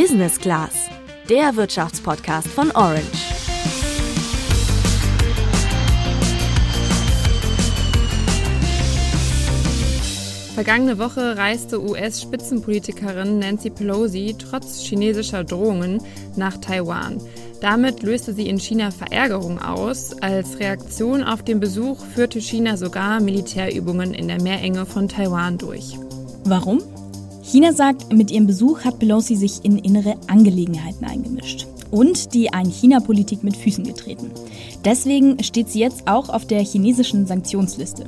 Business Class, der Wirtschaftspodcast von Orange. Vergangene Woche reiste US-Spitzenpolitikerin Nancy Pelosi trotz chinesischer Drohungen nach Taiwan. Damit löste sie in China Verärgerung aus. Als Reaktion auf den Besuch führte China sogar Militärübungen in der Meerenge von Taiwan durch. Warum? China sagt, mit ihrem Besuch hat Pelosi sich in innere Angelegenheiten eingemischt und die Ein-China-Politik mit Füßen getreten. Deswegen steht sie jetzt auch auf der chinesischen Sanktionsliste.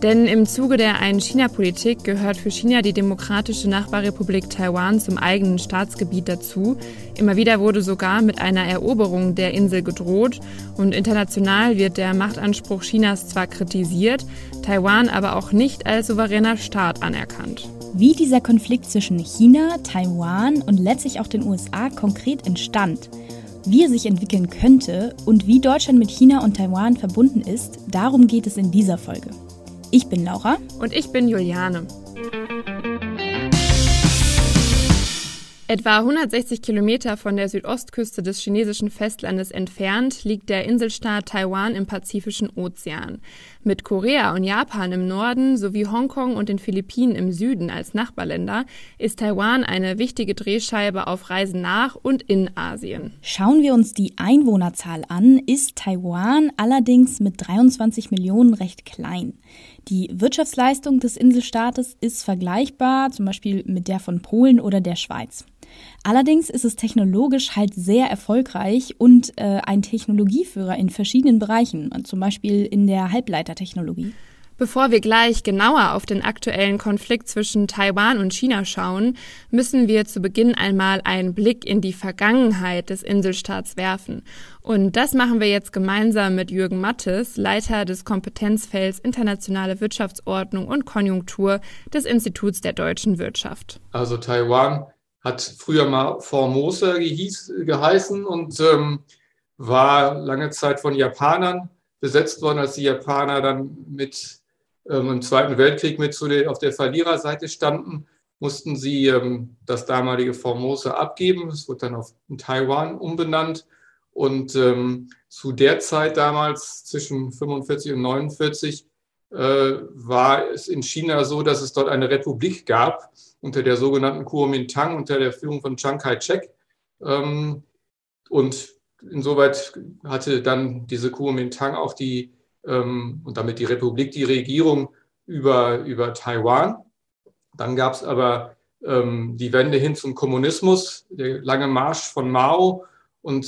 Denn im Zuge der Ein-China-Politik gehört für China die demokratische Nachbarrepublik Taiwan zum eigenen Staatsgebiet dazu. Immer wieder wurde sogar mit einer Eroberung der Insel gedroht und international wird der Machtanspruch Chinas zwar kritisiert, Taiwan aber auch nicht als souveräner Staat anerkannt. Wie dieser Konflikt zwischen China, Taiwan und letztlich auch den USA konkret entstand, wie er sich entwickeln könnte und wie Deutschland mit China und Taiwan verbunden ist, darum geht es in dieser Folge. Ich bin Laura. Und ich bin Juliane. Etwa 160 Kilometer von der Südostküste des chinesischen Festlandes entfernt liegt der Inselstaat Taiwan im Pazifischen Ozean. Mit Korea und Japan im Norden sowie Hongkong und den Philippinen im Süden als Nachbarländer ist Taiwan eine wichtige Drehscheibe auf Reisen nach und in Asien. Schauen wir uns die Einwohnerzahl an, ist Taiwan allerdings mit 23 Millionen recht klein. Die Wirtschaftsleistung des Inselstaates ist vergleichbar zum Beispiel mit der von Polen oder der Schweiz. Allerdings ist es technologisch halt sehr erfolgreich und äh, ein Technologieführer in verschiedenen Bereichen, zum Beispiel in der Halbleitertechnologie. Bevor wir gleich genauer auf den aktuellen Konflikt zwischen Taiwan und China schauen, müssen wir zu Beginn einmal einen Blick in die Vergangenheit des Inselstaats werfen. Und das machen wir jetzt gemeinsam mit Jürgen Mattes, Leiter des Kompetenzfelds Internationale Wirtschaftsordnung und Konjunktur des Instituts der deutschen Wirtschaft. Also Taiwan hat früher mal Formosa gehieß, geheißen und ähm, war lange Zeit von Japanern besetzt worden, als die Japaner dann mit ähm, im Zweiten Weltkrieg mit zu der, auf der Verliererseite standen, mussten sie ähm, das damalige Formosa abgeben. Es wurde dann auf Taiwan umbenannt. Und ähm, zu der Zeit damals, zwischen 45 und 49, äh, war es in China so, dass es dort eine Republik gab, unter der sogenannten Kuomintang, unter der Führung von Chiang Kai-shek. Ähm, und insoweit hatte dann diese Kuomintang auch die, ähm, und damit die Republik, die Regierung über, über Taiwan. Dann gab es aber ähm, die Wende hin zum Kommunismus, der lange Marsch von Mao und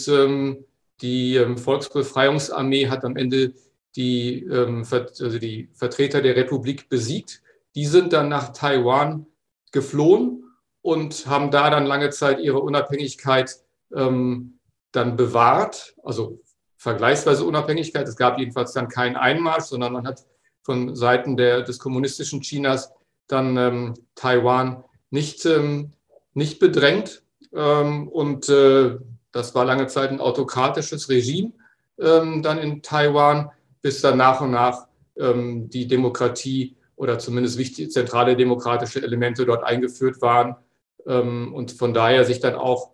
die Volksbefreiungsarmee hat am Ende die, also die Vertreter der Republik besiegt. Die sind dann nach Taiwan geflohen und haben da dann lange Zeit ihre Unabhängigkeit ähm, dann bewahrt, also vergleichsweise Unabhängigkeit. Es gab jedenfalls dann keinen Einmarsch, sondern man hat von Seiten der, des kommunistischen Chinas dann ähm, Taiwan nicht, ähm, nicht bedrängt. Ähm, und äh, das war lange Zeit ein autokratisches Regime ähm, dann in Taiwan, bis dann nach und nach ähm, die Demokratie oder zumindest wichtige zentrale demokratische Elemente dort eingeführt waren ähm, und von daher sich dann auch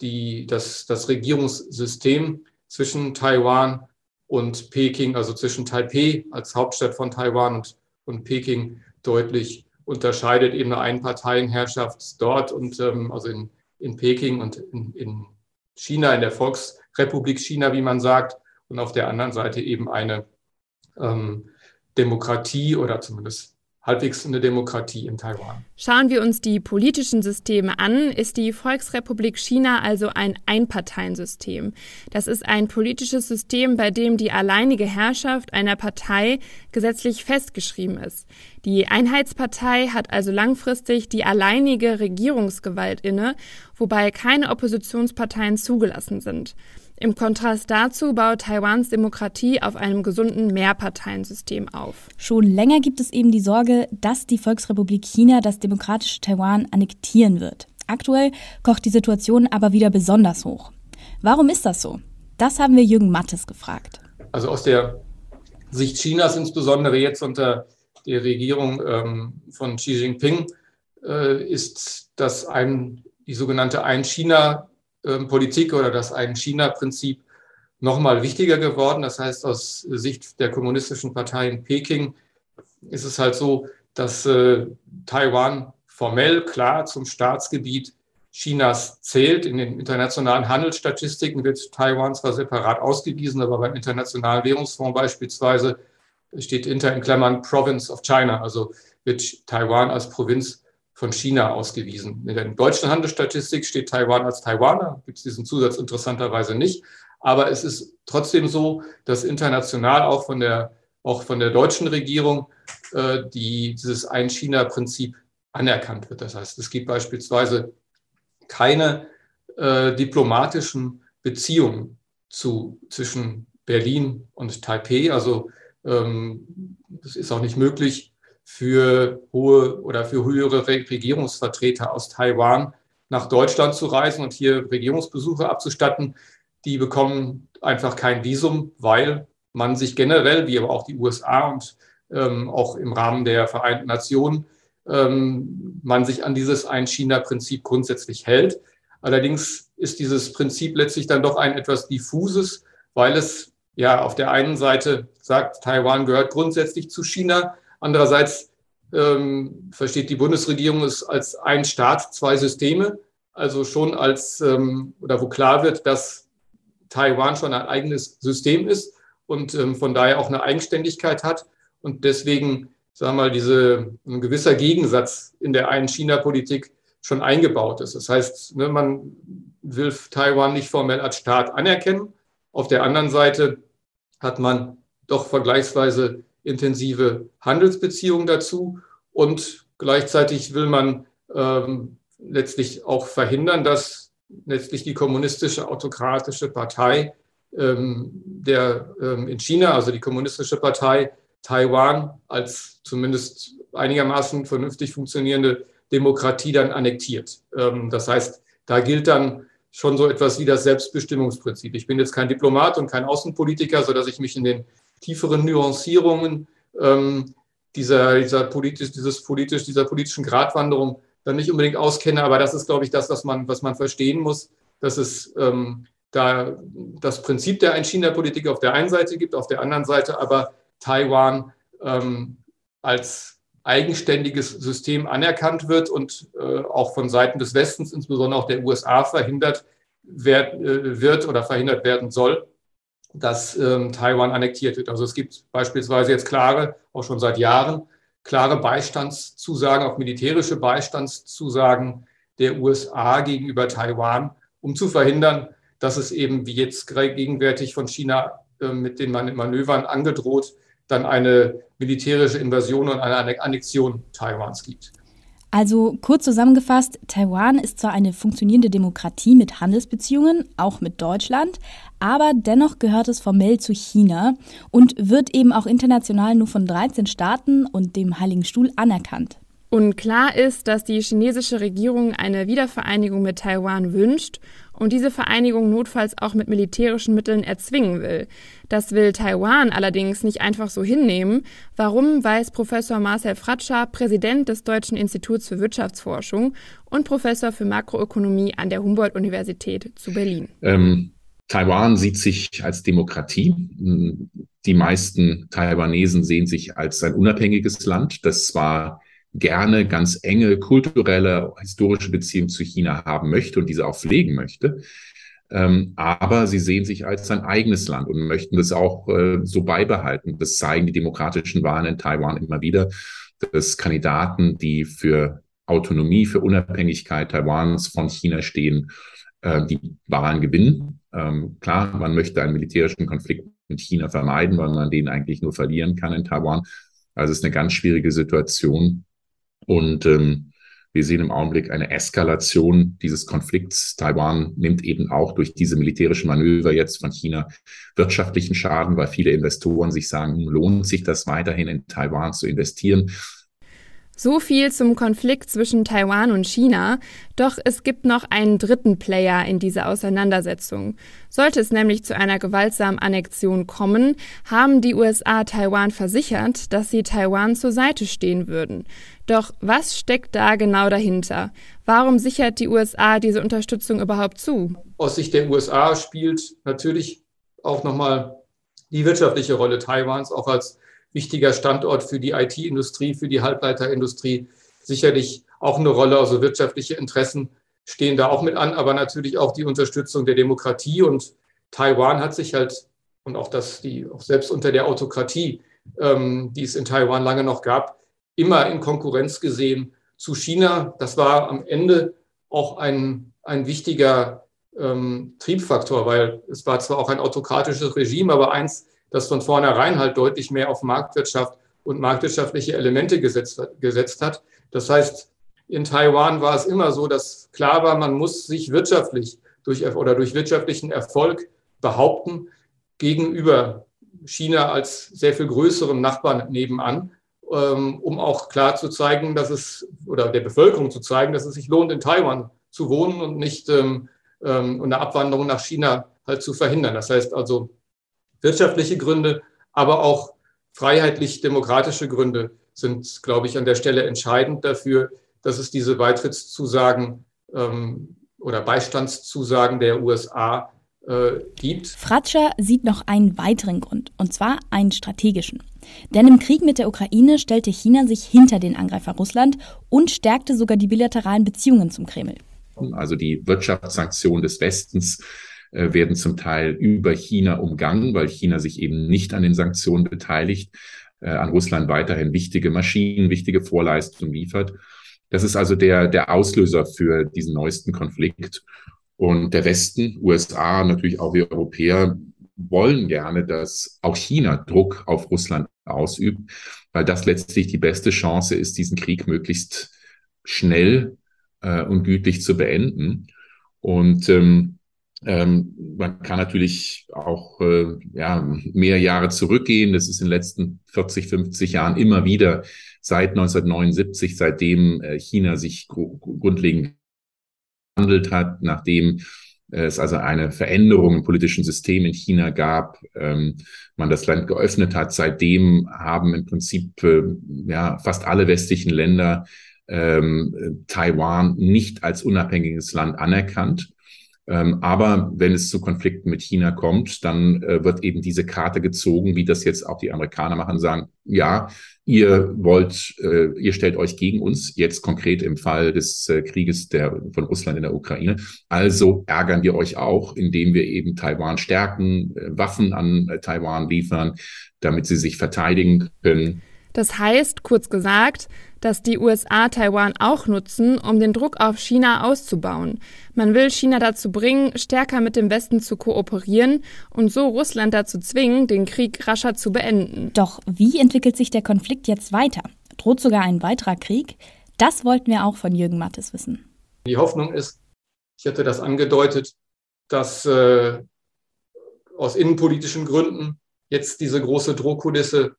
die, das, das Regierungssystem zwischen Taiwan und Peking, also zwischen Taipei als Hauptstadt von Taiwan und, und Peking deutlich unterscheidet, eben eine Einparteienherrschaft dort und ähm, also in, in Peking und in, in China, in der Volksrepublik China, wie man sagt, und auf der anderen Seite eben eine ähm, Demokratie oder zumindest halbwegs eine Demokratie in Taiwan. Schauen wir uns die politischen Systeme an, ist die Volksrepublik China also ein Einparteiensystem. Das ist ein politisches System, bei dem die alleinige Herrschaft einer Partei gesetzlich festgeschrieben ist. Die Einheitspartei hat also langfristig die alleinige Regierungsgewalt inne, wobei keine Oppositionsparteien zugelassen sind. Im Kontrast dazu baut Taiwans Demokratie auf einem gesunden Mehrparteiensystem auf. Schon länger gibt es eben die Sorge, dass die Volksrepublik China das demokratische Taiwan annektieren wird. Aktuell kocht die Situation aber wieder besonders hoch. Warum ist das so? Das haben wir Jürgen Mattes gefragt. Also aus der Sicht Chinas, insbesondere jetzt unter der Regierung ähm, von Xi Jinping, äh, ist das ein die sogenannte Ein-China-Politik oder das Ein-China-Prinzip nochmal wichtiger geworden. Das heißt, aus Sicht der Kommunistischen Partei in Peking ist es halt so, dass äh, Taiwan formell klar zum Staatsgebiet Chinas zählt. In den internationalen Handelsstatistiken wird Taiwan zwar separat ausgewiesen, aber beim Internationalen Währungsfonds beispielsweise steht hinter in Klammern Province of China, also wird Taiwan als Provinz von China ausgewiesen. In der deutschen Handelsstatistik steht Taiwan als Taiwaner, gibt es diesen Zusatz interessanterweise nicht. Aber es ist trotzdem so, dass international auch von der, auch von der deutschen Regierung äh, die, dieses Ein-China-Prinzip anerkannt wird. Das heißt, es gibt beispielsweise keine äh, diplomatischen Beziehungen zu, zwischen Berlin und Taipei. Also ähm, es ist auch nicht möglich für hohe oder für höhere Regierungsvertreter aus Taiwan nach Deutschland zu reisen und hier Regierungsbesuche abzustatten. Die bekommen einfach kein Visum, weil man sich generell, wie aber auch die USA und ähm, auch im Rahmen der Vereinten Nationen, ähm, man sich an dieses Ein-China-Prinzip grundsätzlich hält. Allerdings ist dieses Prinzip letztlich dann doch ein etwas diffuses, weil es ja auf der einen Seite sagt, Taiwan gehört grundsätzlich zu China, andererseits ähm, versteht die Bundesregierung es als ein Staat, zwei Systeme, also schon als ähm, oder wo klar wird, dass Taiwan schon ein eigenes System ist und ähm, von daher auch eine Eigenständigkeit hat und deswegen sagen wir mal, diese, ein gewisser Gegensatz in der einen China-Politik schon eingebaut ist. Das heißt, ne, man will Taiwan nicht formell als Staat anerkennen. Auf der anderen Seite hat man doch vergleichsweise intensive Handelsbeziehungen dazu und gleichzeitig will man ähm, letztlich auch verhindern, dass letztlich die kommunistische autokratische Partei ähm, der ähm, in China, also die kommunistische Partei, Taiwan als zumindest einigermaßen vernünftig funktionierende Demokratie dann annektiert. Ähm, das heißt, da gilt dann schon so etwas wie das Selbstbestimmungsprinzip. Ich bin jetzt kein Diplomat und kein Außenpolitiker, sodass ich mich in den tieferen Nuancierungen ähm, dieser, dieser, politisch, dieses politisch, dieser politischen Gratwanderung dann nicht unbedingt auskenne. Aber das ist, glaube ich, das, was man, was man verstehen muss, dass es ähm, da das Prinzip der Ein-China-Politik auf der einen Seite gibt, auf der anderen Seite aber Taiwan ähm, als eigenständiges System anerkannt wird und äh, auch von Seiten des Westens, insbesondere auch der USA, verhindert werd, äh, wird oder verhindert werden soll, dass ähm, Taiwan annektiert wird. Also es gibt beispielsweise jetzt klare, auch schon seit Jahren, klare Beistandszusagen, auch militärische Beistandszusagen der USA gegenüber Taiwan, um zu verhindern, dass es eben wie jetzt gegenwärtig von China äh, mit den Manövern angedroht dann eine militärische Invasion und eine Annexion Taiwans gibt. Also kurz zusammengefasst, Taiwan ist zwar eine funktionierende Demokratie mit Handelsbeziehungen, auch mit Deutschland, aber dennoch gehört es formell zu China und wird eben auch international nur von 13 Staaten und dem Heiligen Stuhl anerkannt. Und klar ist, dass die chinesische Regierung eine Wiedervereinigung mit Taiwan wünscht und diese Vereinigung notfalls auch mit militärischen Mitteln erzwingen will. Das will Taiwan allerdings nicht einfach so hinnehmen. Warum, weiß Professor Marcel Fratscher, Präsident des Deutschen Instituts für Wirtschaftsforschung und Professor für Makroökonomie an der Humboldt-Universität zu Berlin. Ähm, Taiwan sieht sich als Demokratie. Die meisten Taiwanesen sehen sich als ein unabhängiges Land, das zwar gerne ganz enge kulturelle, historische Beziehungen zu China haben möchte und diese auch pflegen möchte. Ähm, aber sie sehen sich als ein eigenes Land und möchten das auch äh, so beibehalten. Das zeigen die demokratischen Wahlen in Taiwan immer wieder, dass Kandidaten, die für Autonomie, für Unabhängigkeit Taiwans von China stehen, äh, die Wahlen gewinnen. Ähm, klar, man möchte einen militärischen Konflikt mit China vermeiden, weil man den eigentlich nur verlieren kann in Taiwan. Also es ist eine ganz schwierige Situation. Und ähm, wir sehen im Augenblick eine Eskalation dieses Konflikts. Taiwan nimmt eben auch durch diese militärischen Manöver jetzt von China wirtschaftlichen Schaden, weil viele Investoren sich sagen, lohnt sich das weiterhin in Taiwan zu investieren? So viel zum Konflikt zwischen Taiwan und China. Doch es gibt noch einen dritten Player in dieser Auseinandersetzung. Sollte es nämlich zu einer gewaltsamen Annexion kommen, haben die USA Taiwan versichert, dass sie Taiwan zur Seite stehen würden. Doch was steckt da genau dahinter? Warum sichert die USA diese Unterstützung überhaupt zu? Aus Sicht der USA spielt natürlich auch nochmal die wirtschaftliche Rolle Taiwans, auch als wichtiger Standort für die IT-Industrie, für die Halbleiterindustrie, sicherlich auch eine Rolle. Also wirtschaftliche Interessen stehen da auch mit an, aber natürlich auch die Unterstützung der Demokratie. Und Taiwan hat sich halt, und auch das, die, auch selbst unter der Autokratie, ähm, die es in Taiwan lange noch gab, immer in Konkurrenz gesehen zu China. Das war am Ende auch ein, ein wichtiger ähm, Triebfaktor, weil es war zwar auch ein autokratisches Regime, aber eins, das von vornherein halt deutlich mehr auf Marktwirtschaft und marktwirtschaftliche Elemente gesetzt, gesetzt hat. Das heißt, in Taiwan war es immer so, dass klar war, man muss sich wirtschaftlich durch oder durch wirtschaftlichen Erfolg behaupten gegenüber China als sehr viel größeren Nachbarn nebenan, um auch klar zu zeigen, dass es oder der Bevölkerung zu zeigen, dass es sich lohnt, in Taiwan zu wohnen und nicht ähm, ähm, eine Abwanderung nach China halt zu verhindern. Das heißt also wirtschaftliche Gründe, aber auch freiheitlich-demokratische Gründe sind, glaube ich, an der Stelle entscheidend dafür, dass es diese Beitrittszusagen ähm, oder Beistandszusagen der USA äh, gibt. Fratscher sieht noch einen weiteren Grund, und zwar einen strategischen. Denn im Krieg mit der Ukraine stellte China sich hinter den Angreifer Russland und stärkte sogar die bilateralen Beziehungen zum Kreml. Also die Wirtschaftssanktionen des Westens äh, werden zum Teil über China umgangen, weil China sich eben nicht an den Sanktionen beteiligt, äh, an Russland weiterhin wichtige Maschinen, wichtige Vorleistungen liefert. Das ist also der, der Auslöser für diesen neuesten Konflikt. Und der Westen, USA, natürlich auch wir Europäer, wollen gerne, dass auch China Druck auf Russland ausübt, weil das letztlich die beste Chance ist, diesen Krieg möglichst schnell äh, und gütlich zu beenden. Und ähm, ähm, man kann natürlich auch äh, ja, mehr Jahre zurückgehen. Das ist in den letzten 40, 50 Jahren immer wieder seit 1979, seitdem äh, China sich gr grundlegend gehandelt hat, nachdem es also eine Veränderung im politischen System in China gab, ähm, man das Land geöffnet hat. Seitdem haben im Prinzip äh, ja fast alle westlichen Länder ähm, Taiwan nicht als unabhängiges Land anerkannt. Ähm, aber wenn es zu Konflikten mit China kommt, dann äh, wird eben diese Karte gezogen, wie das jetzt auch die Amerikaner machen, sagen, ja, ihr wollt, äh, ihr stellt euch gegen uns, jetzt konkret im Fall des äh, Krieges der, von Russland in der Ukraine. Also ärgern wir euch auch, indem wir eben Taiwan stärken, Waffen an Taiwan liefern, damit sie sich verteidigen können. Das heißt, kurz gesagt, dass die USA Taiwan auch nutzen, um den Druck auf China auszubauen. Man will China dazu bringen, stärker mit dem Westen zu kooperieren und so Russland dazu zwingen, den Krieg rascher zu beenden. Doch wie entwickelt sich der Konflikt jetzt weiter? Droht sogar ein weiterer Krieg? Das wollten wir auch von Jürgen Mattes wissen. Die Hoffnung ist, ich hatte das angedeutet, dass äh, aus innenpolitischen Gründen jetzt diese große Drohkulisse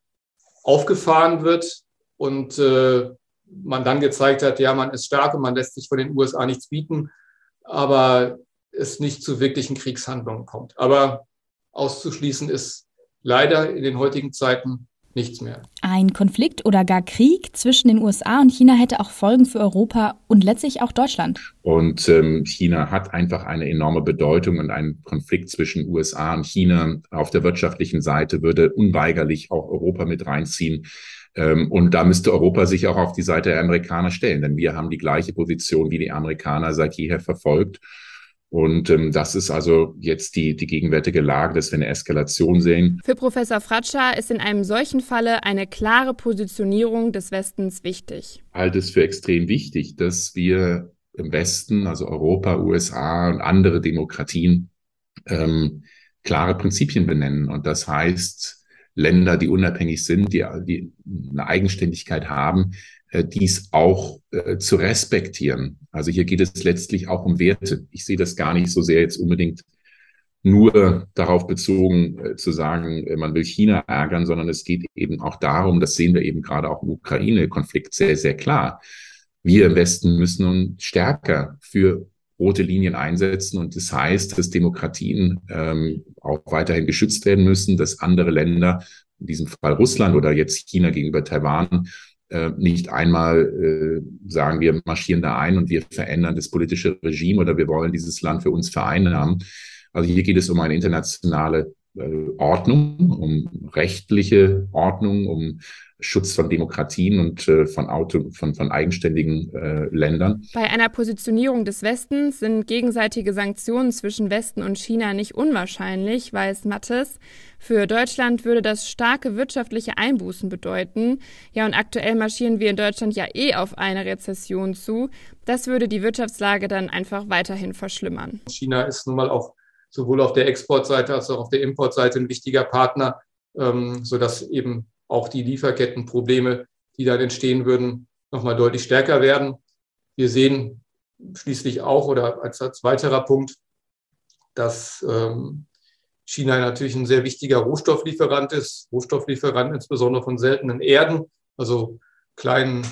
aufgefahren wird und äh, man dann gezeigt hat, ja, man ist stark und man lässt sich von den USA nichts bieten, aber es nicht zu wirklichen Kriegshandlungen kommt. Aber auszuschließen ist leider in den heutigen Zeiten nichts mehr. Ein Konflikt oder gar Krieg zwischen den USA und China hätte auch Folgen für Europa und letztlich auch Deutschland. Und ähm, China hat einfach eine enorme Bedeutung und ein Konflikt zwischen USA und China auf der wirtschaftlichen Seite würde unweigerlich auch Europa mit reinziehen. Ähm, und da müsste Europa sich auch auf die Seite der Amerikaner stellen, denn wir haben die gleiche Position wie die Amerikaner seit jeher verfolgt. Und ähm, das ist also jetzt die, die gegenwärtige Lage, dass wir eine Eskalation sehen. Für Professor Fratscher ist in einem solchen Falle eine klare Positionierung des Westens wichtig. Ich halte es für extrem wichtig, dass wir im Westen, also Europa, USA und andere Demokratien, ähm, klare Prinzipien benennen. Und das heißt, Länder, die unabhängig sind, die, die eine Eigenständigkeit haben, äh, dies auch äh, zu respektieren. Also hier geht es letztlich auch um Werte. Ich sehe das gar nicht so sehr jetzt unbedingt nur darauf bezogen äh, zu sagen, äh, man will China ärgern, sondern es geht eben auch darum, das sehen wir eben gerade auch im Ukraine-Konflikt sehr, sehr klar. Wir im Westen müssen nun stärker für rote Linien einsetzen und das heißt, dass Demokratien ähm, auch weiterhin geschützt werden müssen, dass andere Länder, in diesem Fall Russland oder jetzt China gegenüber Taiwan, äh, nicht einmal äh, sagen, wir marschieren da ein und wir verändern das politische Regime oder wir wollen dieses Land für uns vereinnahmen. Also hier geht es um eine internationale äh, Ordnung, um rechtliche Ordnung, um Schutz von Demokratien und äh, von, Auto, von, von eigenständigen äh, Ländern. Bei einer Positionierung des Westens sind gegenseitige Sanktionen zwischen Westen und China nicht unwahrscheinlich, weiß Mattes. Für Deutschland würde das starke wirtschaftliche Einbußen bedeuten. Ja, und aktuell marschieren wir in Deutschland ja eh auf eine Rezession zu. Das würde die Wirtschaftslage dann einfach weiterhin verschlimmern. China ist nun mal auch sowohl auf der Exportseite als auch auf der Importseite ein wichtiger Partner, ähm, sodass eben auch die Lieferkettenprobleme, die dann entstehen würden, nochmal deutlich stärker werden. Wir sehen schließlich auch oder als, als weiterer Punkt, dass ähm, China natürlich ein sehr wichtiger Rohstofflieferant ist, Rohstofflieferant insbesondere von seltenen Erden, also kleinen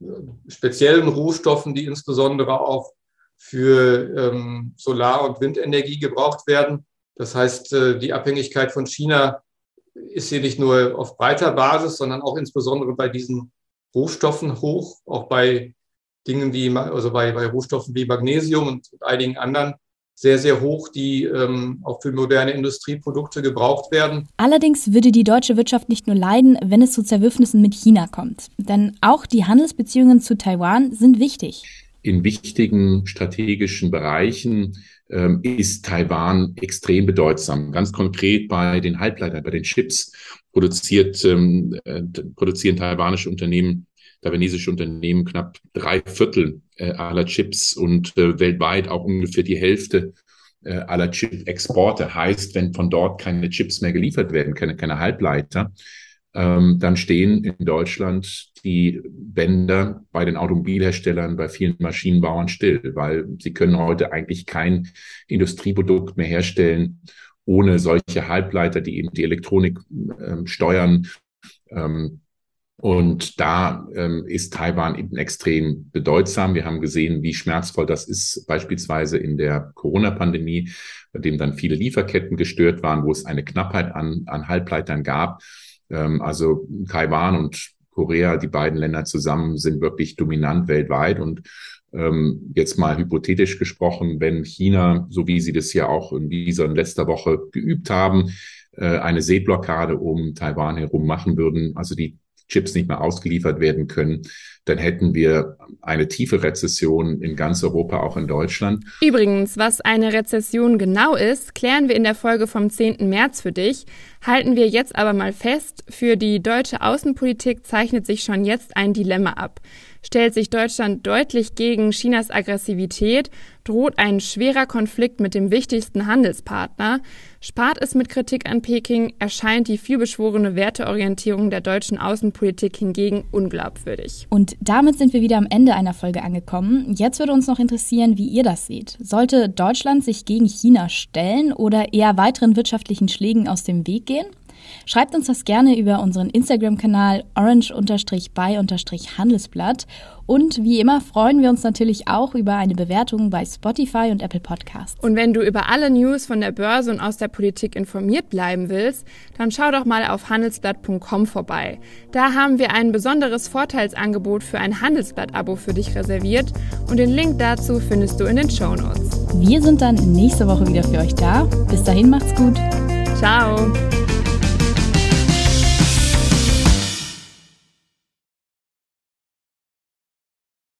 äh, speziellen Rohstoffen, die insbesondere auch für ähm, Solar- und Windenergie gebraucht werden. Das heißt, äh, die Abhängigkeit von China ist hier nicht nur auf breiter Basis, sondern auch insbesondere bei diesen Rohstoffen hoch, auch bei Dingen wie, also bei, bei Rohstoffen wie Magnesium und einigen anderen sehr, sehr hoch, die ähm, auch für moderne Industrieprodukte gebraucht werden. Allerdings würde die deutsche Wirtschaft nicht nur leiden, wenn es zu Zerwürfnissen mit China kommt. Denn auch die Handelsbeziehungen zu Taiwan sind wichtig in wichtigen strategischen Bereichen ähm, ist Taiwan extrem bedeutsam. Ganz konkret bei den Halbleitern, bei den Chips produziert, ähm, äh, produzieren taiwanische Unternehmen, taiwanesische Unternehmen knapp drei Viertel äh, aller Chips und äh, weltweit auch ungefähr die Hälfte äh, aller Chip-Exporte. Heißt, wenn von dort keine Chips mehr geliefert werden, keine, keine Halbleiter, ähm, dann stehen in Deutschland die Bänder bei den Automobilherstellern, bei vielen Maschinenbauern still, weil sie können heute eigentlich kein Industrieprodukt mehr herstellen ohne solche Halbleiter, die eben die Elektronik ähm, steuern. Ähm, und da ähm, ist Taiwan eben extrem bedeutsam. Wir haben gesehen, wie schmerzvoll das ist, beispielsweise in der Corona-Pandemie, bei dem dann viele Lieferketten gestört waren, wo es eine Knappheit an, an Halbleitern gab. Ähm, also Taiwan und Korea, die beiden Länder zusammen sind wirklich dominant weltweit. Und ähm, jetzt mal hypothetisch gesprochen, wenn China, so wie sie das ja auch in dieser in letzter Woche geübt haben, äh, eine Seeblockade um Taiwan herum machen würden, also die Chips nicht mehr ausgeliefert werden können, dann hätten wir eine tiefe Rezession in ganz Europa, auch in Deutschland. Übrigens, was eine Rezession genau ist, klären wir in der Folge vom 10. März für dich. Halten wir jetzt aber mal fest, für die deutsche Außenpolitik zeichnet sich schon jetzt ein Dilemma ab. Stellt sich Deutschland deutlich gegen Chinas Aggressivität, droht ein schwerer Konflikt mit dem wichtigsten Handelspartner. Spart es mit Kritik an Peking, erscheint die vielbeschworene Werteorientierung der deutschen Außenpolitik hingegen unglaubwürdig. Und damit sind wir wieder am Ende einer Folge angekommen. Jetzt würde uns noch interessieren, wie ihr das seht. Sollte Deutschland sich gegen China stellen oder eher weiteren wirtschaftlichen Schlägen aus dem Weg gehen? Schreibt uns das gerne über unseren Instagram-Kanal orange-by-handelsblatt. Und wie immer freuen wir uns natürlich auch über eine Bewertung bei Spotify und Apple Podcasts. Und wenn du über alle News von der Börse und aus der Politik informiert bleiben willst, dann schau doch mal auf handelsblatt.com vorbei. Da haben wir ein besonderes Vorteilsangebot für ein Handelsblatt-Abo für dich reserviert und den Link dazu findest du in den Show Notes. Wir sind dann nächste Woche wieder für euch da. Bis dahin macht's gut. Ciao.